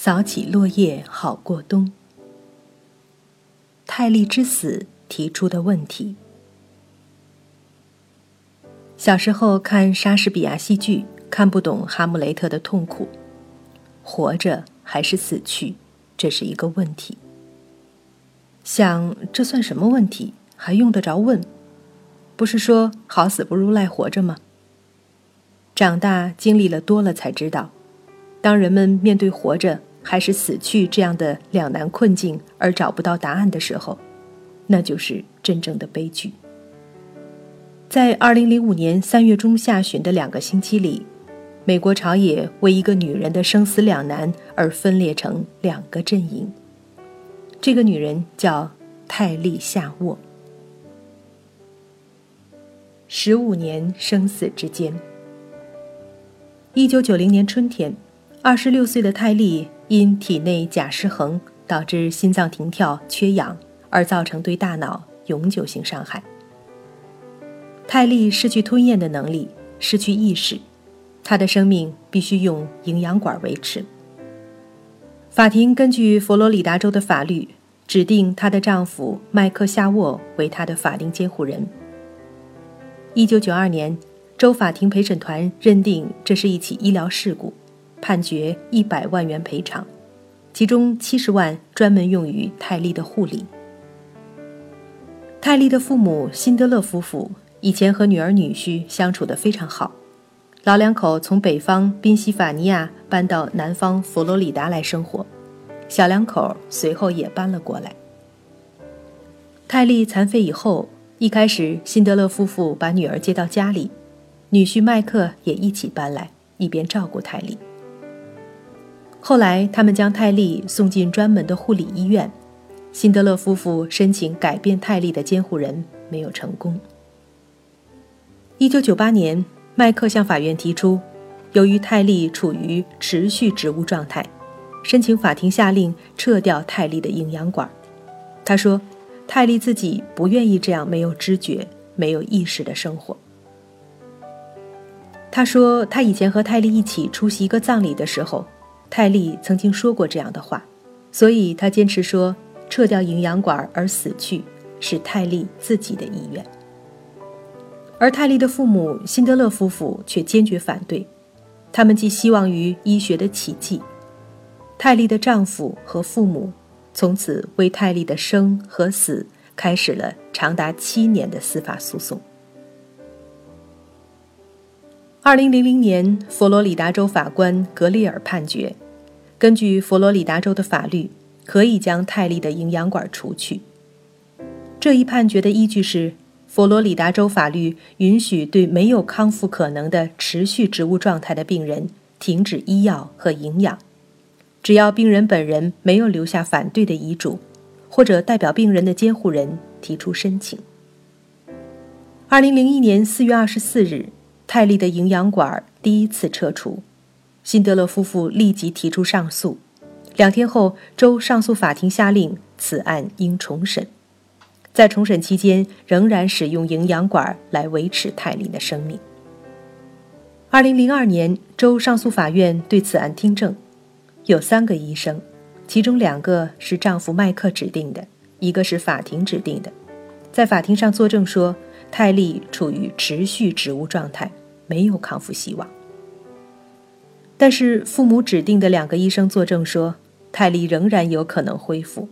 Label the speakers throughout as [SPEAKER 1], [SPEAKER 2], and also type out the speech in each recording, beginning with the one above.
[SPEAKER 1] 扫起落叶好过冬。泰利之死提出的问题。小时候看莎士比亚戏剧，看不懂哈姆雷特的痛苦，活着还是死去，这是一个问题。想这算什么问题？还用得着问？不是说好死不如赖活着吗？长大经历了多了，才知道，当人们面对活着还是死去这样的两难困境而找不到答案的时候，那就是真正的悲剧。在二零零五年三月中下旬的两个星期里，美国朝野为一个女人的生死两难而分裂成两个阵营。这个女人叫泰利夏沃。十五年生死之间。一九九零年春天，二十六岁的泰利因体内钾失衡导致心脏停跳、缺氧，而造成对大脑永久性伤害。泰利失去吞咽的能力，失去意识，她的生命必须用营养管维持。法庭根据佛罗里达州的法律，指定她的丈夫麦克夏沃为她的法定监护人。一九九二年。州法庭陪审团认定这是一起医疗事故，判决一百万元赔偿，其中七十万专门用于泰利的护理。泰利的父母辛德勒夫妇以前和女儿女婿相处得非常好，老两口从北方宾夕法尼亚搬到南方佛罗里达来生活，小两口随后也搬了过来。泰利残废以后，一开始辛德勒夫妇把女儿接到家里。女婿麦克也一起搬来，一边照顾泰利。后来，他们将泰利送进专门的护理医院。辛德勒夫妇申请改变泰利的监护人，没有成功。一九九八年，麦克向法院提出，由于泰利处于持续植物状态，申请法庭下令撤掉泰利的营养管。他说，泰利自己不愿意这样没有知觉、没有意识的生活。他说，他以前和泰利一起出席一个葬礼的时候，泰利曾经说过这样的话，所以他坚持说，撤掉营养管而死去是泰利自己的意愿。而泰利的父母辛德勒夫妇却坚决反对，他们寄希望于医学的奇迹。泰利的丈夫和父母从此为泰利的生和死开始了长达七年的司法诉讼。二零零零年，佛罗里达州法官格里尔判决，根据佛罗里达州的法律，可以将泰利的营养管除去。这一判决的依据是，佛罗里达州法律允许对没有康复可能的持续植物状态的病人停止医药和营养，只要病人本人没有留下反对的遗嘱，或者代表病人的监护人提出申请。二零零一年四月二十四日。泰利的营养管第一次撤除，辛德勒夫妇立即提出上诉。两天后，州上诉法庭下令此案应重审。在重审期间，仍然使用营养管来维持泰利的生命。二零零二年，州上诉法院对此案听证，有三个医生，其中两个是丈夫麦克指定的，一个是法庭指定的，在法庭上作证说。泰利处于持续植物状态，没有康复希望。但是父母指定的两个医生作证说，泰利仍然有可能恢复。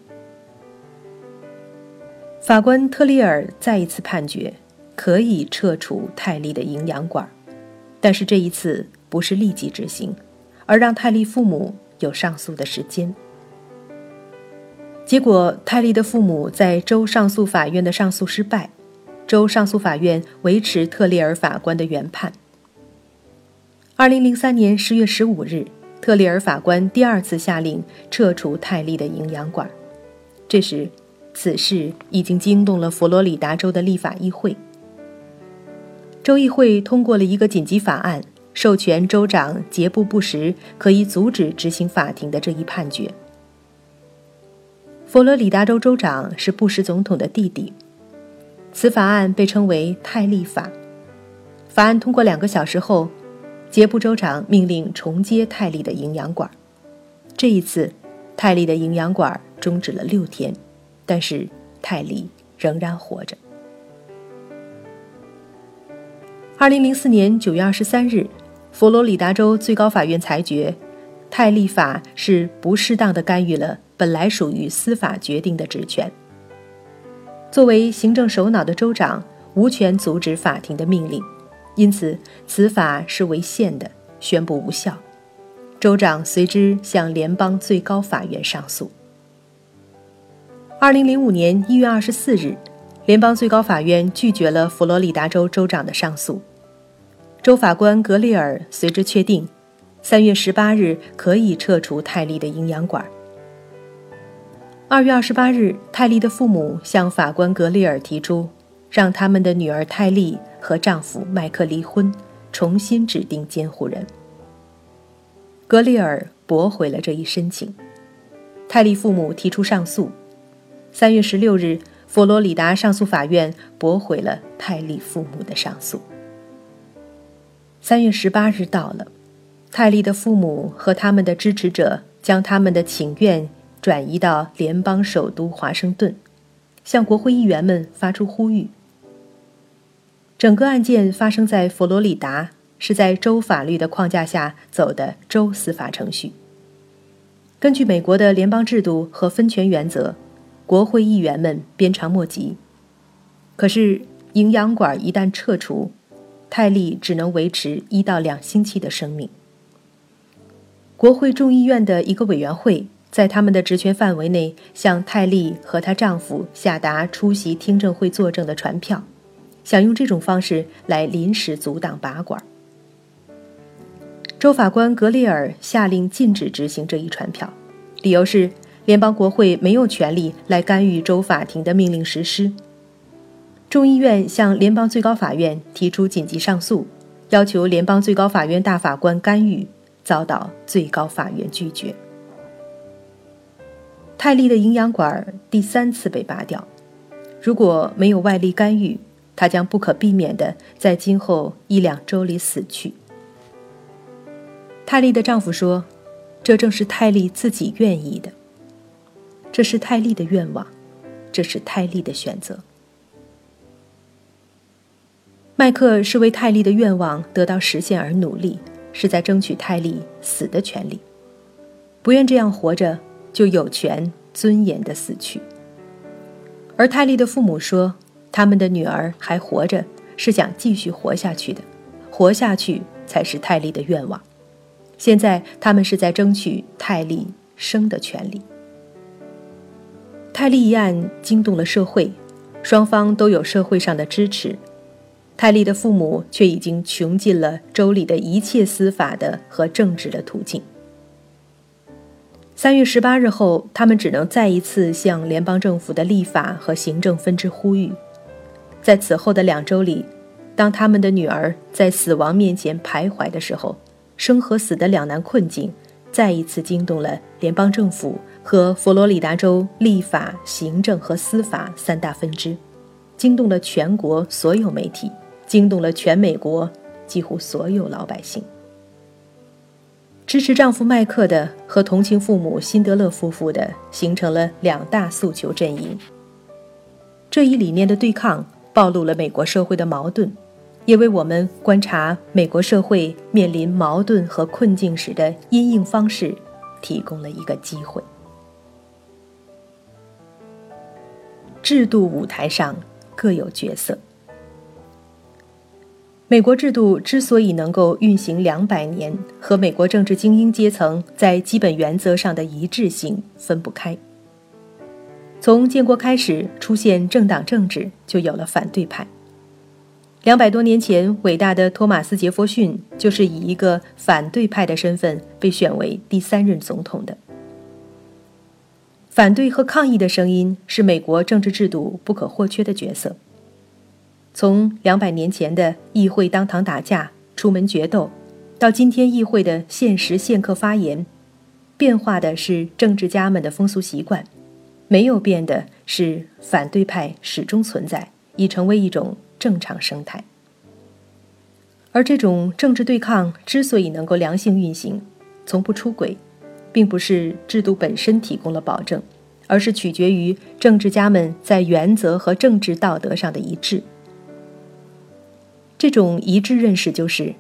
[SPEAKER 1] 法官特利尔再一次判决，可以撤除泰利的营养管，但是这一次不是立即执行，而让泰利父母有上诉的时间。结果，泰利的父母在州上诉法院的上诉失败。州上诉法院维持特列尔法官的原判。二零零三年十月十五日，特列尔法官第二次下令撤除泰利的营养管。这时，此事已经惊动了佛罗里达州的立法议会。州议会通过了一个紧急法案，授权州长杰布·布什可以阻止执行法庭的这一判决。佛罗里达州州长是布什总统的弟弟。此法案被称为泰利法。法案通过两个小时后，杰布州长命令重接泰利的营养管。这一次，泰利的营养管终止了六天，但是泰利仍然活着。二零零四年九月二十三日，佛罗里达州最高法院裁决，泰利法是不适当的干预了本来属于司法决定的职权。作为行政首脑的州长，无权阻止法庭的命令，因此此法是违宪的，宣布无效。州长随之向联邦最高法院上诉。二零零五年一月二十四日，联邦最高法院拒绝了佛罗里达州州长的上诉，州法官格列尔随之确定，三月十八日可以撤除泰利的营养管。二月二十八日，泰利的父母向法官格列尔提出，让他们的女儿泰利和丈夫麦克离婚，重新指定监护人。格里尔驳回了这一申请，泰利父母提出上诉。三月十六日，佛罗里达上诉法院驳回了泰利父母的上诉。三月十八日到了，泰利的父母和他们的支持者将他们的请愿转移到联邦首都华盛顿，向国会议员们发出呼吁。整个案件发生在佛罗里达。是在州法律的框架下走的州司法程序。根据美国的联邦制度和分权原则，国会议员们鞭长莫及。可是，营养管一旦撤除，泰利只能维持一到两星期的生命。国会众议院的一个委员会在他们的职权范围内，向泰利和她丈夫下达出席听证会作证的传票，想用这种方式来临时阻挡拔管。州法官格列尔下令禁止执行这一传票，理由是联邦国会没有权利来干预州法庭的命令实施。众议院向联邦最高法院提出紧急上诉，要求联邦最高法院大法官干预，遭到最高法院拒绝。泰利的营养管第三次被拔掉，如果没有外力干预，他将不可避免地在今后一两周里死去。泰利的丈夫说：“这正是泰利自己愿意的，这是泰利的愿望，这是泰利的选择。”麦克是为泰利的愿望得到实现而努力，是在争取泰利死的权利。不愿这样活着，就有权尊严的死去。而泰利的父母说：“他们的女儿还活着，是想继续活下去的，活下去才是泰利的愿望。”现在，他们是在争取泰利生的权利。泰利一案惊动了社会，双方都有社会上的支持。泰利的父母却已经穷尽了州里的一切司法的和政治的途径。三月十八日后，他们只能再一次向联邦政府的立法和行政分支呼吁。在此后的两周里，当他们的女儿在死亡面前徘徊的时候。生和死的两难困境，再一次惊动了联邦政府和佛罗里达州立法、行政和司法三大分支，惊动了全国所有媒体，惊动了全美国几乎所有老百姓。支持丈夫麦克的和同情父母辛德勒夫妇的，形成了两大诉求阵营。这一理念的对抗，暴露了美国社会的矛盾。也为我们观察美国社会面临矛盾和困境时的因应方式提供了一个机会。制度舞台上各有角色。美国制度之所以能够运行两百年，和美国政治精英阶层在基本原则上的一致性分不开。从建国开始出现政党政治，就有了反对派。两百多年前，伟大的托马斯·杰弗逊就是以一个反对派的身份被选为第三任总统的。反对和抗议的声音是美国政治制度不可或缺的角色。从两百年前的议会当堂打架、出门决斗，到今天议会的限时限刻发言，变化的是政治家们的风俗习惯，没有变的是反对派始终存在，已成为一种。正常生态，而这种政治对抗之所以能够良性运行，从不出轨，并不是制度本身提供了保证，而是取决于政治家们在原则和政治道德上的一致。这种一致认识就是，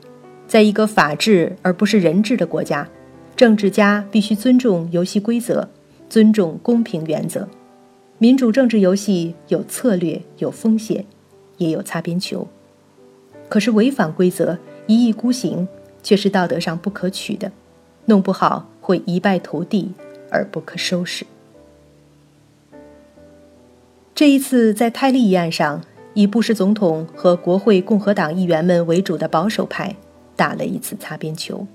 [SPEAKER 1] 在一个法治而不是人治的国家，政治家必须尊重游戏规则，尊重公平原则。民主政治游戏有策略，有风险，也有擦边球。可是违反规则、一意孤行，却是道德上不可取的，弄不好会一败涂地而不可收拾。这一次在泰利一案上，以布什总统和国会共和党议员们为主的保守派打了一次擦边球。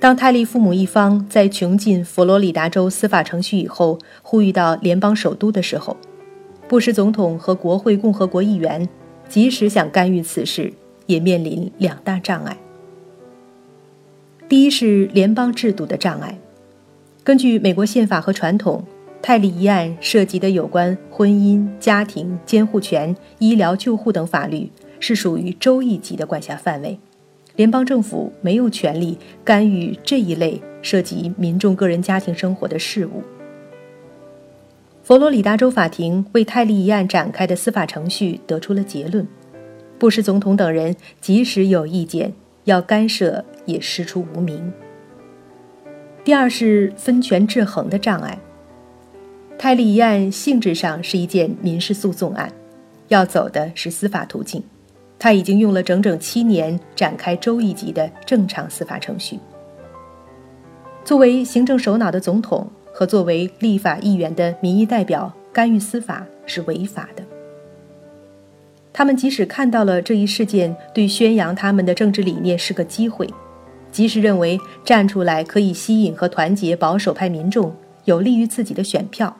[SPEAKER 1] 当泰利父母一方在穷尽佛罗里达州司法程序以后，呼吁到联邦首都的时候，布什总统和国会共和国议员。即使想干预此事，也面临两大障碍。第一是联邦制度的障碍。根据美国宪法和传统，泰利一案涉及的有关婚姻、家庭、监护权、医疗救护等法律，是属于州一级的管辖范围，联邦政府没有权利干预这一类涉及民众个人家庭生活的事务。佛罗里达州法庭为泰利一案展开的司法程序得出了结论：布什总统等人即使有意见要干涉，也师出无名。第二是分权制衡的障碍。泰利一案性质上是一件民事诉讼案，要走的是司法途径，他已经用了整整七年展开州一级的正常司法程序。作为行政首脑的总统。和作为立法议员的民意代表干预司法是违法的。他们即使看到了这一事件对宣扬他们的政治理念是个机会，即使认为站出来可以吸引和团结保守派民众，有利于自己的选票，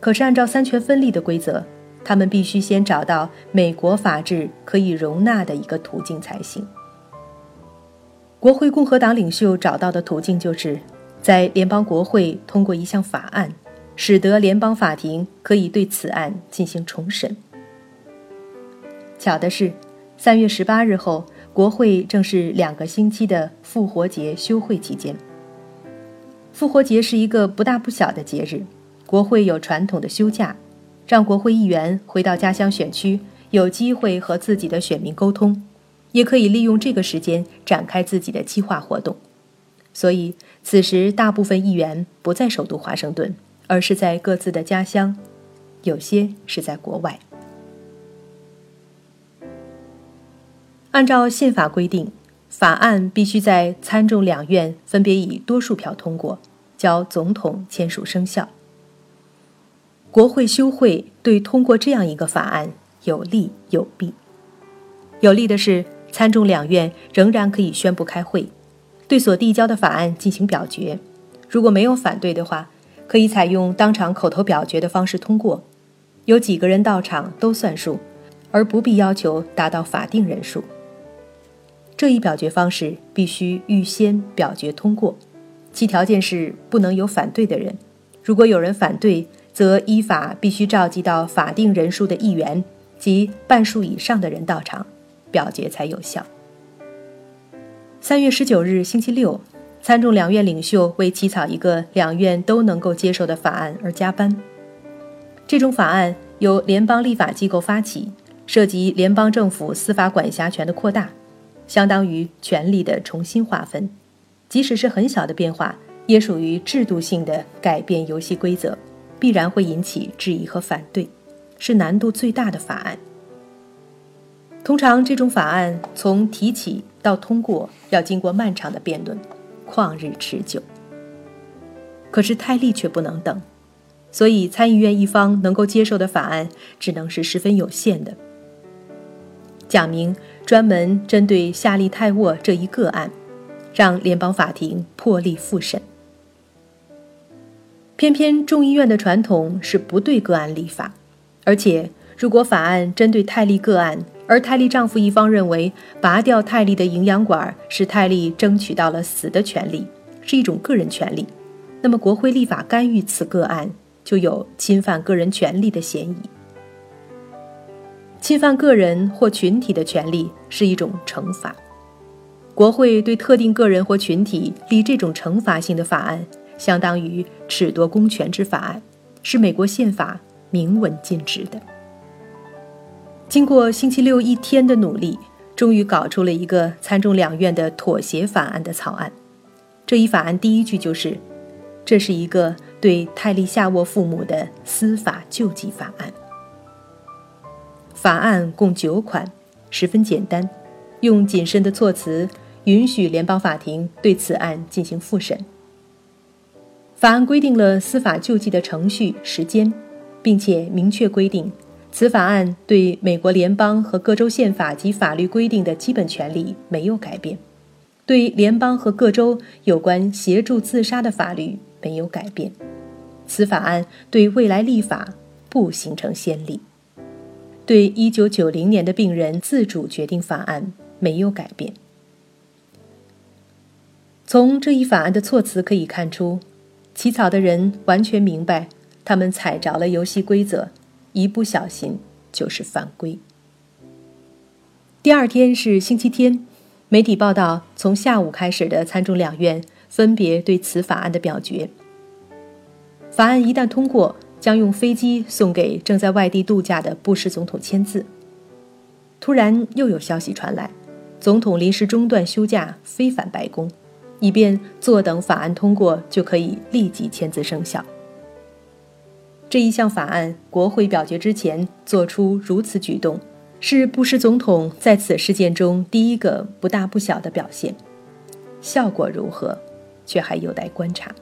[SPEAKER 1] 可是按照三权分立的规则，他们必须先找到美国法治可以容纳的一个途径才行。国会共和党领袖找到的途径就是。在联邦国会通过一项法案，使得联邦法庭可以对此案进行重审。巧的是，三月十八日后，国会正是两个星期的复活节休会期间。复活节是一个不大不小的节日，国会有传统的休假，让国会议员回到家乡选区，有机会和自己的选民沟通，也可以利用这个时间展开自己的计划活动。所以，此时大部分议员不在首都华盛顿，而是在各自的家乡，有些是在国外。按照宪法规定，法案必须在参众两院分别以多数票通过，交总统签署生效。国会休会对通过这样一个法案有利有弊。有利的是，参众两院仍然可以宣布开会。对所递交的法案进行表决，如果没有反对的话，可以采用当场口头表决的方式通过，有几个人到场都算数，而不必要求达到法定人数。这一表决方式必须预先表决通过，其条件是不能有反对的人，如果有人反对，则依法必须召集到法定人数的议员及半数以上的人到场，表决才有效。三月十九日，星期六，参众两院领袖为起草一个两院都能够接受的法案而加班。这种法案由联邦立法机构发起，涉及联邦政府司法管辖权的扩大，相当于权力的重新划分。即使是很小的变化，也属于制度性的改变游戏规则，必然会引起质疑和反对，是难度最大的法案。通常，这种法案从提起。到通过要经过漫长的辩论，旷日持久。可是泰利却不能等，所以参议院一方能够接受的法案只能是十分有限的，讲明专门针对夏利泰沃这一个案，让联邦法庭破例复审。偏偏众议院的传统是不对个案立法，而且如果法案针对泰利个案，而泰利丈夫一方认为，拔掉泰利的营养管是泰利争取到了死的权利，是一种个人权利。那么，国会立法干预此个案，就有侵犯个人权利的嫌疑。侵犯个人或群体的权利是一种惩罚。国会对特定个人或群体立这种惩罚性的法案，相当于褫夺公权之法案，是美国宪法明文禁止的。经过星期六一天的努力，终于搞出了一个参众两院的妥协法案的草案。这一法案第一句就是：“这是一个对泰利夏沃父母的司法救济法案。”法案共九款，十分简单，用谨慎的措辞。允许联邦法庭对此案进行复审。法案规定了司法救济的程序时间，并且明确规定，此法案对美国联邦和各州宪法及法律规定的基本权利没有改变，对联邦和各州有关协助自杀的法律没有改变。此法案对未来立法不形成先例，对1990年的病人自主决定法案没有改变。从这一法案的措辞可以看出，起草的人完全明白，他们踩着了游戏规则，一不小心就是犯规。第二天是星期天，媒体报道从下午开始的参众两院分别对此法案的表决。法案一旦通过，将用飞机送给正在外地度假的布什总统签字。突然又有消息传来，总统临时中断休假，飞返白宫。以便坐等法案通过，就可以立即签字生效。这一项法案国会表决之前做出如此举动，是布什总统在此事件中第一个不大不小的表现。效果如何，却还有待观察。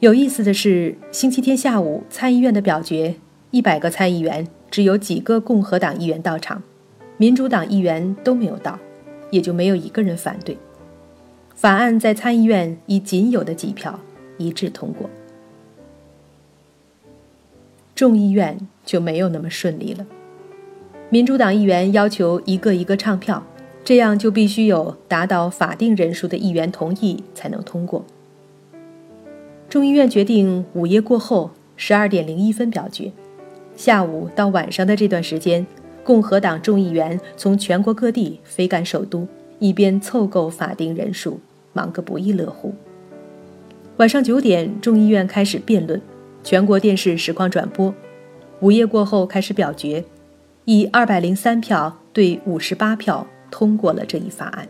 [SPEAKER 1] 有意思的是，星期天下午参议院的表决，一百个参议员只有几个共和党议员到场，民主党议员都没有到，也就没有一个人反对。法案在参议院以仅有的几票一致通过，众议院就没有那么顺利了。民主党议员要求一个一个唱票，这样就必须有达到法定人数的议员同意才能通过。众议院决定午夜过后十二点零一分表决，下午到晚上的这段时间，共和党众议员从全国各地飞赶首都，以便凑够法定人数。忙个不亦乐乎。晚上九点，众议院开始辩论，全国电视实况转播。午夜过后开始表决，以二百零三票对五十八票通过了这一法案。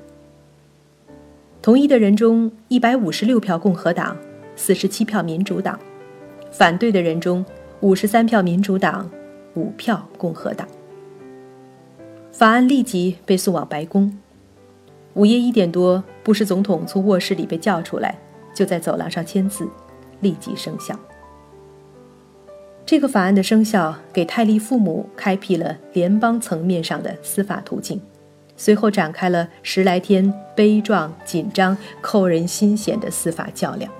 [SPEAKER 1] 同意的人中，一百五十六票共和党，四十七票民主党；反对的人中，五十三票民主党，五票共和党。法案立即被送往白宫。午夜一点多，布什总统从卧室里被叫出来，就在走廊上签字，立即生效。这个法案的生效，给泰利父母开辟了联邦层面上的司法途径，随后展开了十来天悲壮、紧张、扣人心弦的司法较量。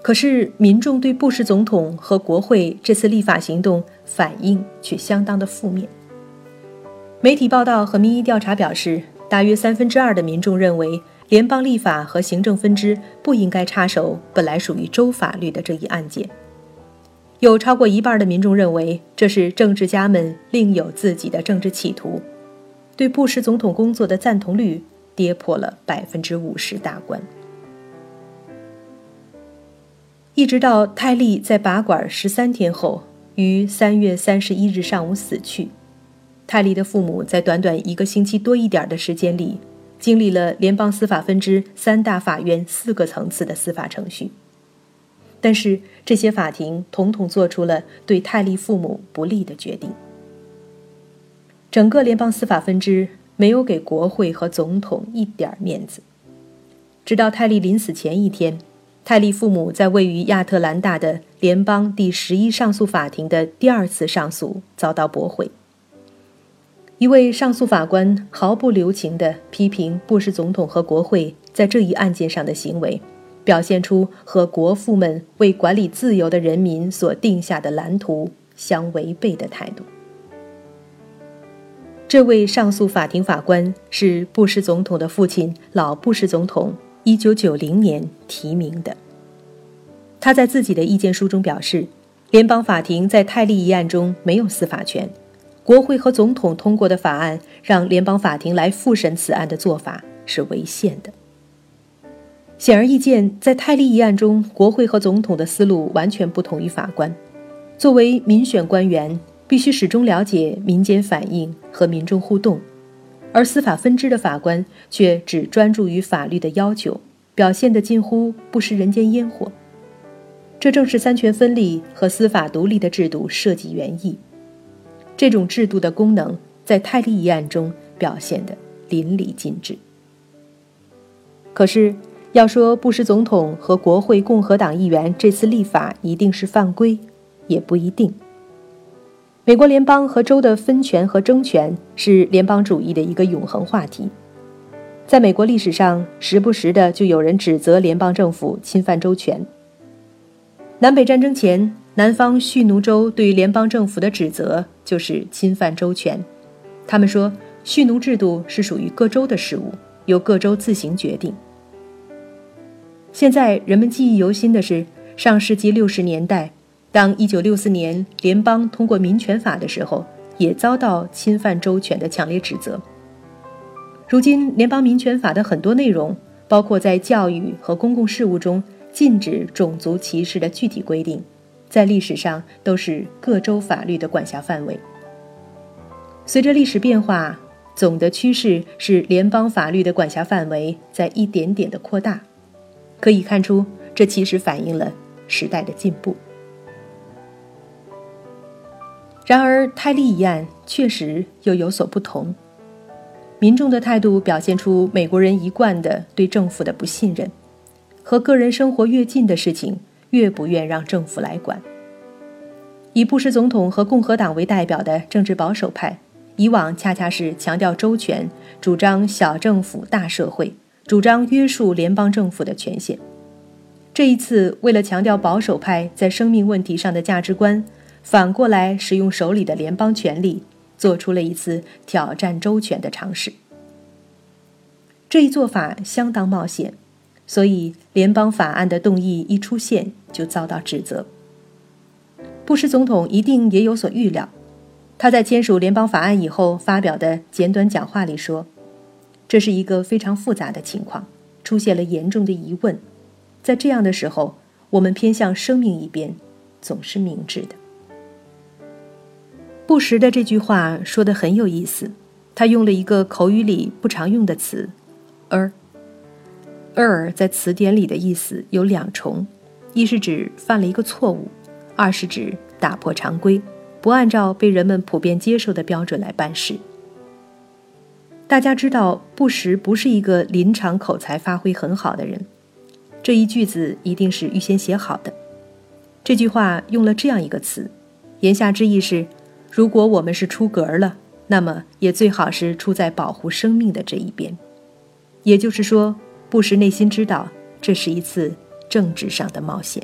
[SPEAKER 1] 可是，民众对布什总统和国会这次立法行动反应却相当的负面。媒体报道和民意调查表示。大约三分之二的民众认为，联邦立法和行政分支不应该插手本来属于州法律的这一案件。有超过一半的民众认为，这是政治家们另有自己的政治企图。对布什总统工作的赞同率跌破了百分之五十大关。一直到泰利在拔管十三天后，于三月三十一日上午死去。泰利的父母在短短一个星期多一点的时间里，经历了联邦司法分支三大法院四个层次的司法程序。但是这些法庭统统做出了对泰利父母不利的决定。整个联邦司法分支没有给国会和总统一点面子。直到泰利临死前一天，泰利父母在位于亚特兰大的联邦第十一上诉法庭的第二次上诉遭到驳回。一位上诉法官毫不留情地批评布什总统和国会在这一案件上的行为，表现出和国父们为管理自由的人民所定下的蓝图相违背的态度。这位上诉法庭法官是布什总统的父亲老布什总统1990年提名的。他在自己的意见书中表示，联邦法庭在泰利一案中没有司法权。国会和总统通过的法案让联邦法庭来复审此案的做法是违宪的。显而易见，在泰利一案中，国会和总统的思路完全不同于法官。作为民选官员，必须始终了解民间反应和民众互动，而司法分支的法官却只专注于法律的要求，表现得近乎不食人间烟火。这正是三权分立和司法独立的制度设计原意。这种制度的功能在泰利一案中表现得淋漓尽致。可是，要说布什总统和国会共和党议员这次立法一定是犯规，也不一定。美国联邦和州的分权和争权是联邦主义的一个永恒话题。在美国历史上，时不时的就有人指责联邦政府侵犯州权。南北战争前，南方蓄奴州对联邦政府的指责就是侵犯州权。他们说，蓄奴制度是属于各州的事务，由各州自行决定。现在人们记忆犹新的是，上世纪六十年代，当1964年联邦通过民权法的时候，也遭到侵犯州权的强烈指责。如今，联邦民权法的很多内容，包括在教育和公共事务中禁止种族歧视的具体规定，在历史上都是各州法律的管辖范围。随着历史变化，总的趋势是联邦法律的管辖范围在一点点的扩大。可以看出，这其实反映了时代的进步。然而，泰利一案确实又有所不同。民众的态度表现出美国人一贯的对政府的不信任，和个人生活越近的事情，越不愿让政府来管。以布什总统和共和党为代表的政治保守派，以往恰恰是强调周全，主张小政府大社会。主张约束联邦政府的权限。这一次，为了强调保守派在生命问题上的价值观，反过来使用手里的联邦权力，做出了一次挑战周全的尝试。这一做法相当冒险，所以联邦法案的动议一出现就遭到指责。布什总统一定也有所预料，他在签署联邦法案以后发表的简短讲话里说。这是一个非常复杂的情况，出现了严重的疑问。在这样的时候，我们偏向生命一边，总是明智的。布什的这句话说的很有意思，他用了一个口语里不常用的词“ er。Er 在词典里的意思有两重，一是指犯了一个错误，二是指打破常规，不按照被人们普遍接受的标准来办事。大家知道，布什不是一个临场口才发挥很好的人。这一句子一定是预先写好的。这句话用了这样一个词，言下之意是：如果我们是出格了，那么也最好是出在保护生命的这一边。也就是说，布什内心知道这是一次政治上的冒险。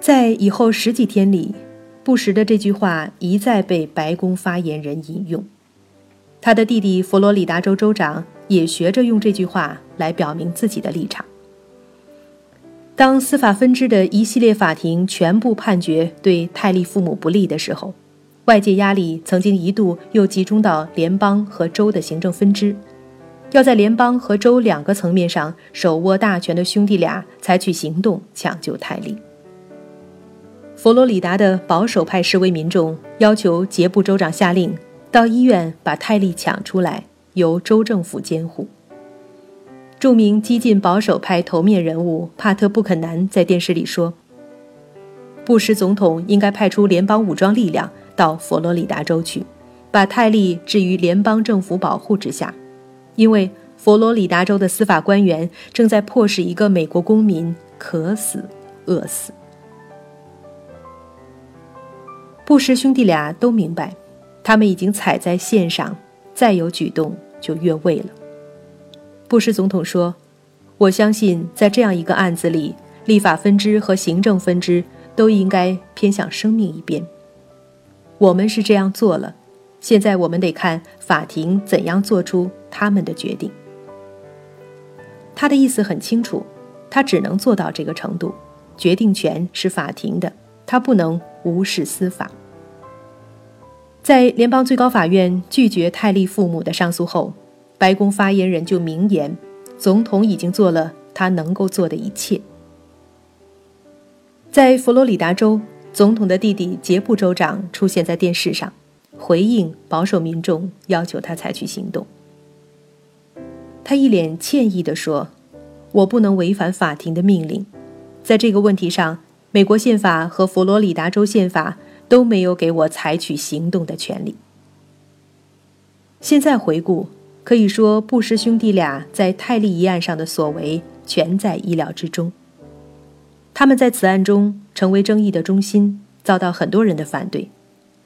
[SPEAKER 1] 在以后十几天里，布什的这句话一再被白宫发言人引用。他的弟弟佛罗里达州州长也学着用这句话来表明自己的立场。当司法分支的一系列法庭全部判决对泰利父母不利的时候，外界压力曾经一度又集中到联邦和州的行政分支，要在联邦和州两个层面上手握大权的兄弟俩采取行动抢救泰利。佛罗里达的保守派示威民众要求杰布州长下令。到医院把泰利抢出来，由州政府监护。著名激进保守派头面人物帕特·布肯南在电视里说：“布什总统应该派出联邦武装力量到佛罗里达州去，把泰利置于联邦政府保护之下，因为佛罗里达州的司法官员正在迫使一个美国公民渴死、饿死。”布什兄弟俩都明白。他们已经踩在线上，再有举动就越位了。布什总统说：“我相信，在这样一个案子里，立法分支和行政分支都应该偏向生命一边。我们是这样做了，现在我们得看法庭怎样做出他们的决定。”他的意思很清楚，他只能做到这个程度，决定权是法庭的，他不能无视司法。在联邦最高法院拒绝泰利父母的上诉后，白宫发言人就明言，总统已经做了他能够做的一切。在佛罗里达州，总统的弟弟杰布州长出现在电视上，回应保守民众要求他采取行动。他一脸歉意地说：“我不能违反法庭的命令，在这个问题上，美国宪法和佛罗里达州宪法。”都没有给我采取行动的权利。现在回顾，可以说布什兄弟俩在泰利一案上的所为全在意料之中。他们在此案中成为争议的中心，遭到很多人的反对。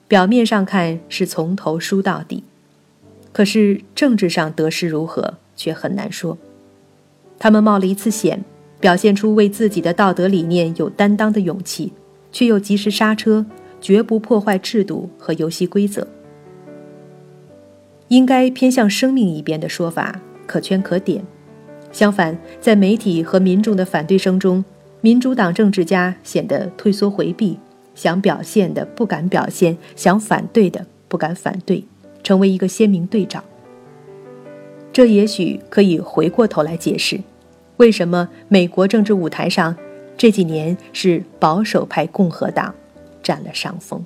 [SPEAKER 1] 表面上看是从头输到底，可是政治上得失如何却很难说。他们冒了一次险，表现出为自己的道德理念有担当的勇气，却又及时刹车。绝不破坏制度和游戏规则。应该偏向生命一边的说法可圈可点。相反，在媒体和民众的反对声中，民主党政治家显得退缩回避，想表现的不敢表现，想反对的不敢反对，成为一个鲜明对照。这也许可以回过头来解释，为什么美国政治舞台上这几年是保守派共和党。占了上风。